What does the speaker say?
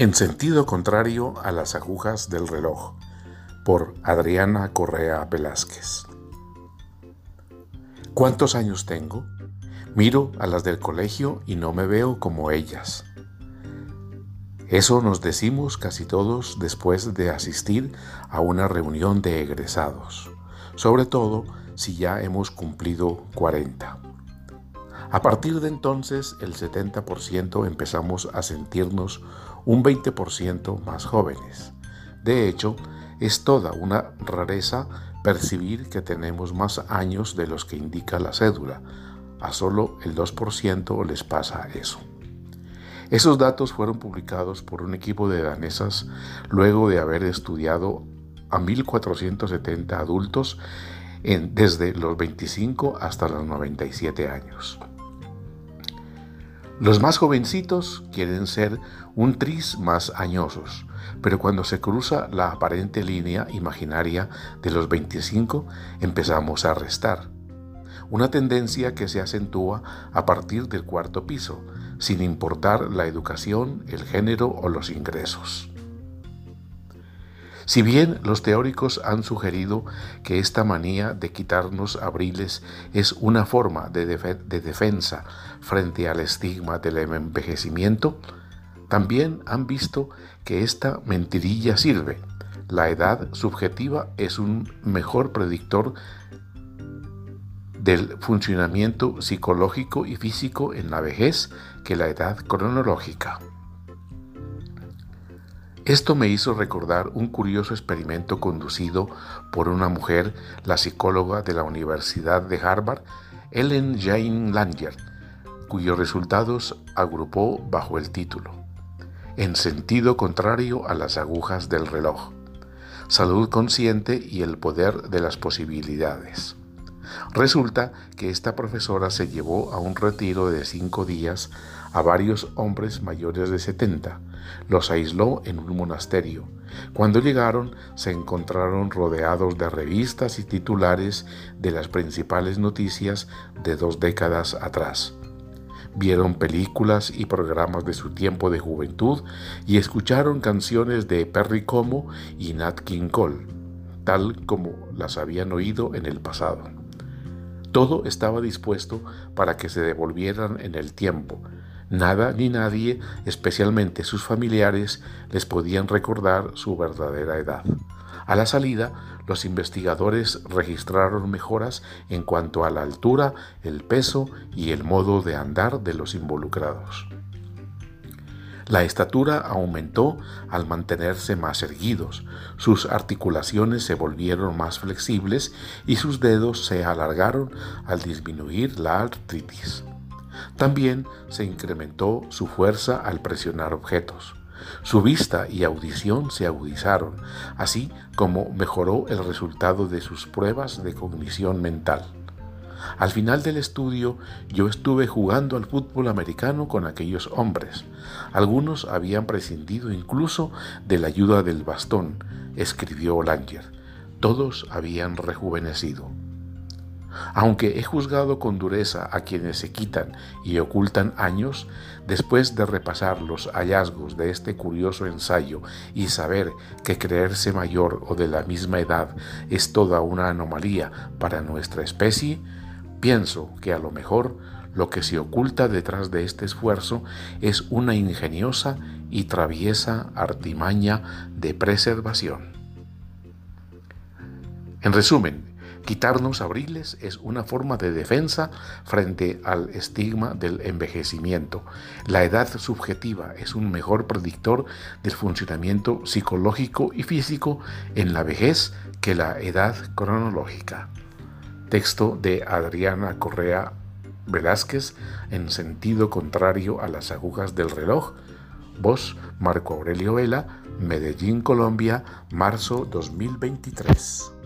En sentido contrario a las agujas del reloj, por Adriana Correa Velázquez. ¿Cuántos años tengo? Miro a las del colegio y no me veo como ellas. Eso nos decimos casi todos después de asistir a una reunión de egresados, sobre todo si ya hemos cumplido 40. A partir de entonces, el 70% empezamos a sentirnos un 20% más jóvenes. De hecho, es toda una rareza percibir que tenemos más años de los que indica la cédula. A solo el 2% les pasa eso. Esos datos fueron publicados por un equipo de danesas luego de haber estudiado a 1.470 adultos desde los 25 hasta los 97 años. Los más jovencitos quieren ser un tris más añosos, pero cuando se cruza la aparente línea imaginaria de los 25 empezamos a restar. Una tendencia que se acentúa a partir del cuarto piso, sin importar la educación, el género o los ingresos. Si bien los teóricos han sugerido que esta manía de quitarnos abriles es una forma de, defensa frente al estigma del envejecimiento, también han visto que esta mentirilla sirve. La edad subjetiva es un mejor predictor del funcionamiento psicológico y físico en la vejez que la edad cronológica. Esto me hizo recordar un curioso experimento conducido por una mujer, la psicóloga de la Universidad de Harvard, Ellen Jane Langer, cuyos resultados agrupó bajo el título En sentido contrario a las agujas del reloj, salud consciente y el poder de las posibilidades. Resulta que esta profesora se llevó a un retiro de cinco días a varios hombres mayores de 70. Los aisló en un monasterio. Cuando llegaron se encontraron rodeados de revistas y titulares de las principales noticias de dos décadas atrás. Vieron películas y programas de su tiempo de juventud y escucharon canciones de Perry Como y Nat King Cole, tal como las habían oído en el pasado. Todo estaba dispuesto para que se devolvieran en el tiempo. Nada ni nadie, especialmente sus familiares, les podían recordar su verdadera edad. A la salida, los investigadores registraron mejoras en cuanto a la altura, el peso y el modo de andar de los involucrados. La estatura aumentó al mantenerse más erguidos, sus articulaciones se volvieron más flexibles y sus dedos se alargaron al disminuir la artritis. También se incrementó su fuerza al presionar objetos. Su vista y audición se agudizaron, así como mejoró el resultado de sus pruebas de cognición mental. Al final del estudio yo estuve jugando al fútbol americano con aquellos hombres. Algunos habían prescindido incluso de la ayuda del bastón, escribió Langer. Todos habían rejuvenecido. Aunque he juzgado con dureza a quienes se quitan y ocultan años, después de repasar los hallazgos de este curioso ensayo y saber que creerse mayor o de la misma edad es toda una anomalía para nuestra especie, Pienso que a lo mejor lo que se oculta detrás de este esfuerzo es una ingeniosa y traviesa artimaña de preservación. En resumen, quitarnos abriles es una forma de defensa frente al estigma del envejecimiento. La edad subjetiva es un mejor predictor del funcionamiento psicológico y físico en la vejez que la edad cronológica. Texto de Adriana Correa Velázquez en sentido contrario a las agujas del reloj. Voz Marco Aurelio Vela, Medellín, Colombia, marzo 2023.